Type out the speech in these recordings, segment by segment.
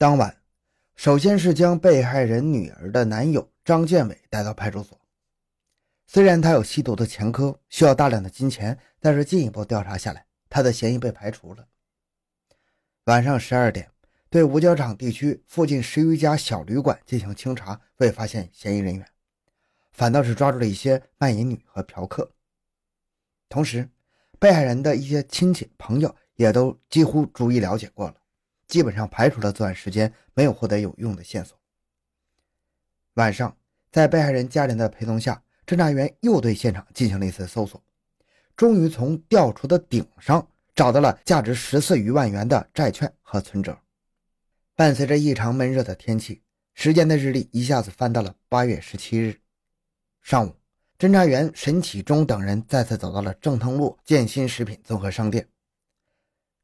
当晚，首先是将被害人女儿的男友张建伟带到派出所。虽然他有吸毒的前科，需要大量的金钱，但是进一步调查下来，他的嫌疑被排除了。晚上十二点，对五角场地区附近十余家小旅馆进行清查，未发现嫌疑人员，反倒是抓住了一些卖淫女和嫖客。同时，被害人的一些亲戚朋友也都几乎逐一了解过了，基本上排除了作案时间，没有获得有用的线索。晚上，在被害人家人的陪同下。侦查员又对现场进行了一次搜索，终于从吊橱的顶上找到了价值十四余万元的债券和存折。伴随着异常闷热的天气，时间的日历一下子翻到了八月十七日上午。侦查员沈启忠等人再次走到了正通路建新食品综合商店。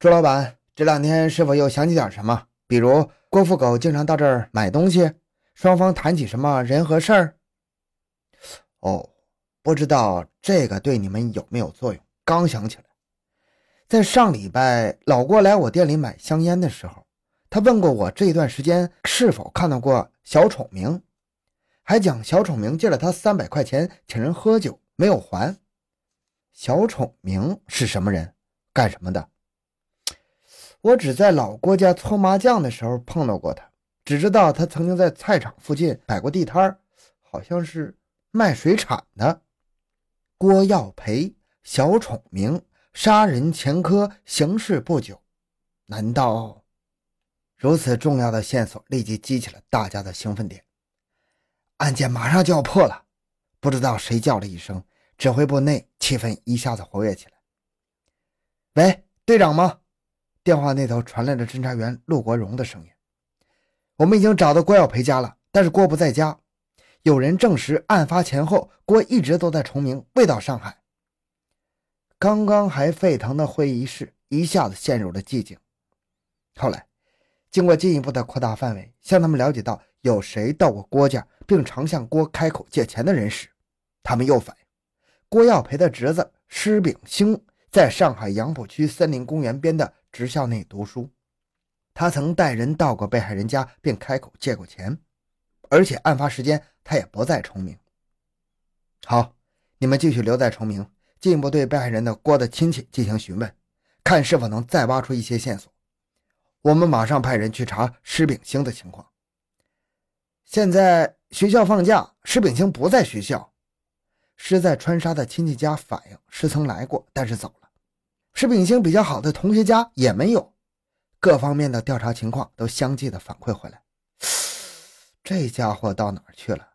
朱老板，这两天是否又想起点什么？比如郭富狗经常到这儿买东西，双方谈起什么人和事儿？哦，不知道这个对你们有没有作用？刚想起来，在上礼拜老郭来我店里买香烟的时候，他问过我这段时间是否看到过小丑明，还讲小丑明借了他三百块钱请人喝酒没有还。小丑明是什么人？干什么的？我只在老郭家搓麻将的时候碰到过他，只知道他曾经在菜场附近摆过地摊好像是。卖水产的郭耀培、小丑明杀人前科，刑事不久。难道如此重要的线索立即激起了大家的兴奋点？案件马上就要破了！不知道谁叫了一声，指挥部内气氛一下子活跃起来。喂，队长吗？电话那头传来了侦查员陆国荣的声音：“我们已经找到郭耀培家了，但是郭不在家。”有人证实，案发前后，郭一直都在崇明，未到上海。刚刚还沸腾的会议室一下子陷入了寂静。后来，经过进一步的扩大范围，向他们了解到有谁到过郭家，并常向郭开口借钱的人时，他们又反映，郭耀培的侄子施炳兴在上海杨浦区森林公园边的职校内读书，他曾带人到过被害人家，并开口借过钱。而且案发时间他也不在崇明。好，你们继续留在崇明，进一步对被害人的郭的亲戚进行询问，看是否能再挖出一些线索。我们马上派人去查施炳兴的情况。现在学校放假，施炳兴不在学校。是在川沙的亲戚家反映，施曾来过，但是走了。施炳兴比较好的同学家也没有。各方面的调查情况都相继的反馈回来。这家伙到哪儿去了？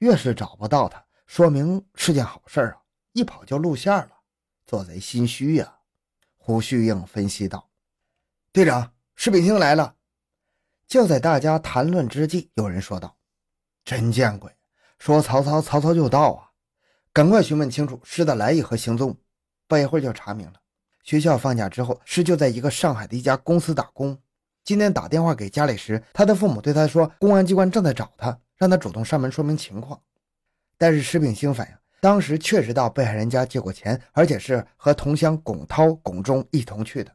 越是找不到他，说明是件好事啊！一跑就露馅了，做贼心虚呀。胡旭英分析道：“队长，施炳兴来了。”就在大家谈论之际，有人说道：“真见鬼！说曹操，曹操就到啊！赶快询问清楚施的来意和行踪。”不一会儿就查明了，学校放假之后，施就在一个上海的一家公司打工。今天打电话给家里时，他的父母对他说，公安机关正在找他，让他主动上门说明情况。但是施炳兴反映，当时确实到被害人家借过钱，而且是和同乡龚涛、龚忠一同去的。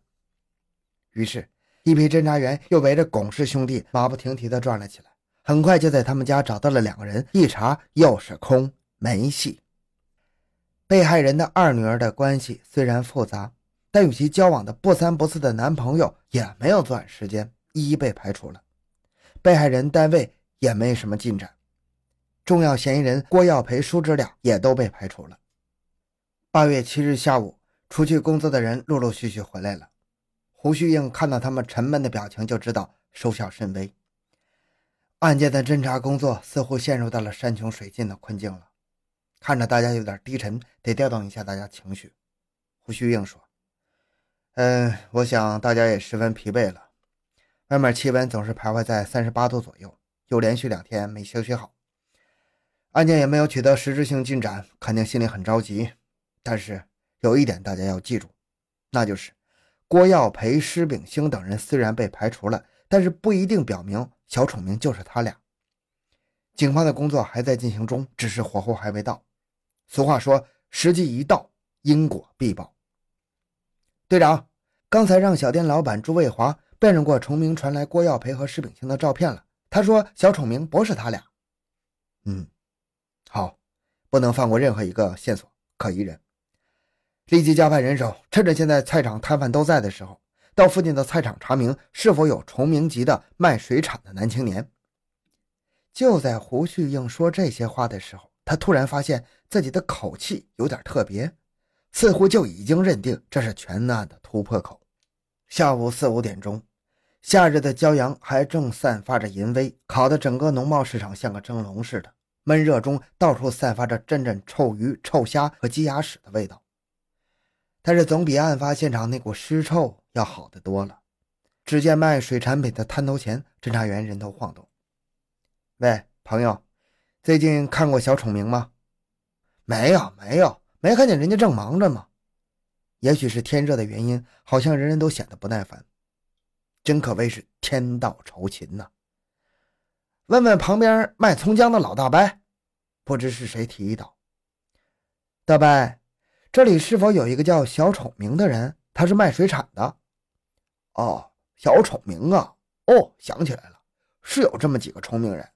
于是，一批侦查员又围着龚氏兄弟马不停蹄地转了起来，很快就在他们家找到了两个人。一查又是空，没戏。被害人的二女儿的关系虽然复杂。但与其交往的不三不四的男朋友也没有作案时间，一一被排除了。被害人单位也没什么进展，重要嫌疑人郭耀培叔侄俩也都被排除了。八月七日下午，出去工作的人陆陆续续回来了。胡旭英看到他们沉闷的表情，就知道收效甚微。案件的侦查工作似乎陷入到了山穷水尽的困境了。看着大家有点低沉，得调动一下大家情绪。胡旭英说。嗯，我想大家也十分疲惫了。外面气温总是徘徊在三十八度左右，又连续两天没休息好，案件也没有取得实质性进展，肯定心里很着急。但是有一点大家要记住，那就是郭耀培、施炳兴等人虽然被排除了，但是不一定表明小丑明就是他俩。警方的工作还在进行中，只是火候还未到。俗话说，时机一到，因果必报。队长，刚才让小店老板朱卫华辨认过崇明传来郭耀培和施炳清的照片了。他说小崇明不是他俩。嗯，好，不能放过任何一个线索可疑人。立即加派人手，趁着现在菜场摊贩都在的时候，到附近的菜场查明是否有崇明籍的卖水产的男青年。就在胡旭英说这些话的时候，他突然发现自己的口气有点特别，似乎就已经认定这是全案的突破口。下午四五点钟，夏日的骄阳还正散发着淫威，烤得整个农贸市场像个蒸笼似的。闷热中，到处散发着阵阵臭鱼、臭虾和鸡鸭屎的味道。但是总比案发现场那股尸臭要好得多了。只见卖水产品的摊头前，侦查员人头晃动。喂，朋友，最近看过小丑明吗？没有，没有，没看见人家正忙着吗？也许是天热的原因，好像人人都显得不耐烦。真可谓是天道酬勤呐。问问旁边卖葱姜的老大伯，不知是谁提议道：“大伯。”这里是否有一个叫小丑明的人？他是卖水产的。哦，小丑明啊！哦，想起来了，是有这么几个聪明人。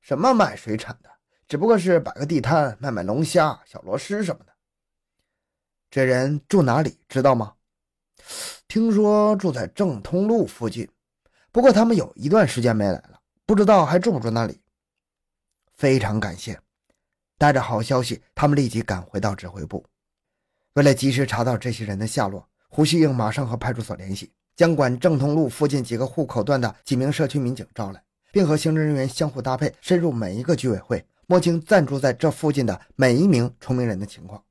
什么卖水产的？只不过是摆个地摊，卖卖龙虾、小螺蛳什么的。这人住哪里？知道吗？听说住在正通路附近。不过他们有一段时间没来了，不知道还住不住那里。非常感谢，带着好消息，他们立即赶回到指挥部。为了及时查到这些人的下落，胡旭英马上和派出所联系，将管正通路附近几个户口段的几名社区民警招来，并和刑侦人员相互搭配，深入每一个居委会，摸清暂住在这附近的每一名崇明人的情况。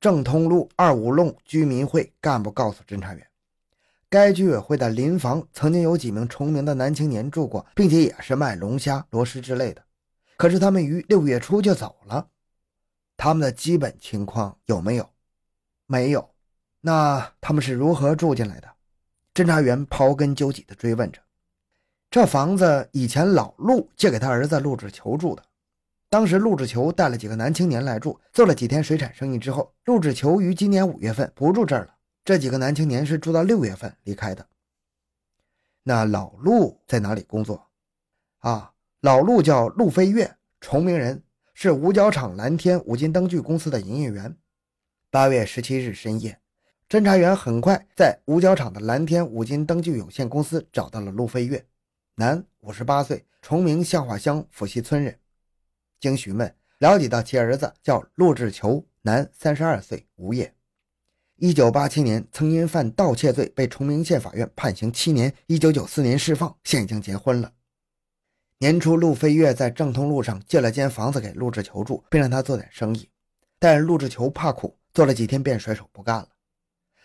正通路二五弄居民会干部告诉侦查员，该居委会的邻房曾经有几名重名的男青年住过，并且也是卖龙虾、螺蛳之类的，可是他们于六月初就走了。他们的基本情况有没有？没有，那他们是如何住进来的？侦查员刨根究底地追问着。这房子以前老陆借给他儿子陆志求住的，当时陆志球带了几个男青年来住，做了几天水产生意之后，陆志球于今年五月份不住这儿了。这几个男青年是住到六月份离开的。那老陆在哪里工作？啊，老陆叫陆飞跃，崇明人，是五角场蓝天五金灯具公司的营业员。八月十七日深夜，侦查员很快在五角场的蓝天五金灯具有限公司找到了陆飞跃，男，五十八岁，崇明向化乡府西村人。经询问，了解到其儿子叫陆志求，男，三十二岁，无业。一九八七年曾因犯盗窃罪被崇明县法院判刑七年，一九九四年释放，现已经结婚了。年初，陆飞跃在正通路上借了间房子给陆志求住，并让他做点生意，但陆志求怕苦。做了几天便甩手不干了。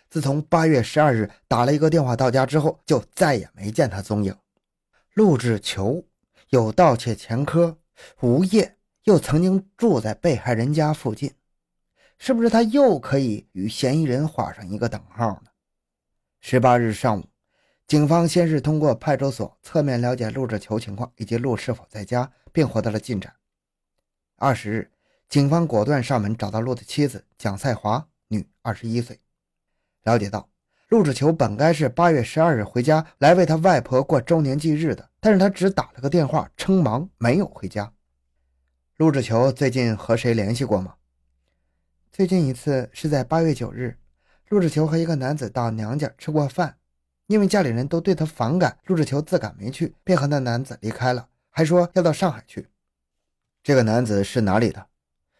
自从八月十二日打了一个电话到家之后，就再也没见他踪影。陆志求有盗窃前科，无业，又曾经住在被害人家附近，是不是他又可以与嫌疑人画上一个等号呢？十八日上午，警方先是通过派出所侧面了解陆志球情况以及陆是否在家，并获得了进展。二十日。警方果断上门找到陆的妻子蒋赛华，女，二十一岁。了解到，陆志球本该是八月十二日回家来为他外婆过周年忌日的，但是他只打了个电话称忙，没有回家。陆志球最近和谁联系过吗？最近一次是在八月九日，陆志球和一个男子到娘家吃过饭，因为家里人都对他反感，陆志球自感没去，便和那男子离开了，还说要到上海去。这个男子是哪里的？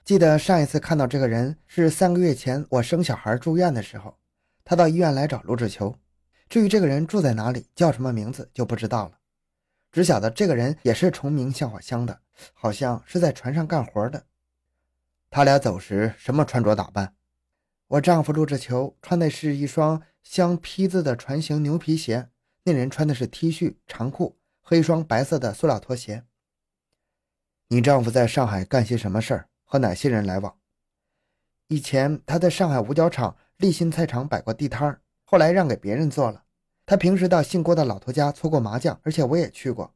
记得上一次看到这个人是三个月前我生小孩住院的时候，他到医院来找陆志球。至于这个人住在哪里，叫什么名字就不知道了，只晓得这个人也是崇明向化乡的，好像是在船上干活的。他俩走时什么穿着打扮？我丈夫陆志求穿的是一双镶坯子的船形牛皮鞋，那人穿的是 T 恤长裤和一双白色的塑料拖鞋。你丈夫在上海干些什么事儿？和哪些人来往？以前他在上海五角场立新菜场摆过地摊后来让给别人做了。他平时到姓郭的老头家搓过麻将，而且我也去过。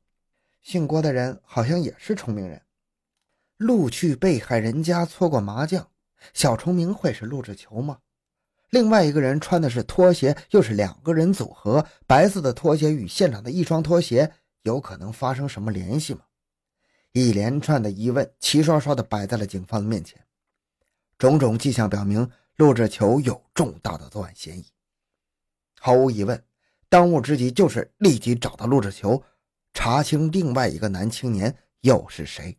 姓郭的人好像也是崇明人。陆去被害人家搓过麻将，小崇明会是陆志球吗？另外一个人穿的是拖鞋，又是两个人组合，白色的拖鞋与现场的一双拖鞋有可能发生什么联系吗？一连串的疑问齐刷刷地摆在了警方的面前，种种迹象表明陆志球有重大的作案嫌疑。毫无疑问，当务之急就是立即找到陆志球，查清另外一个男青年又是谁。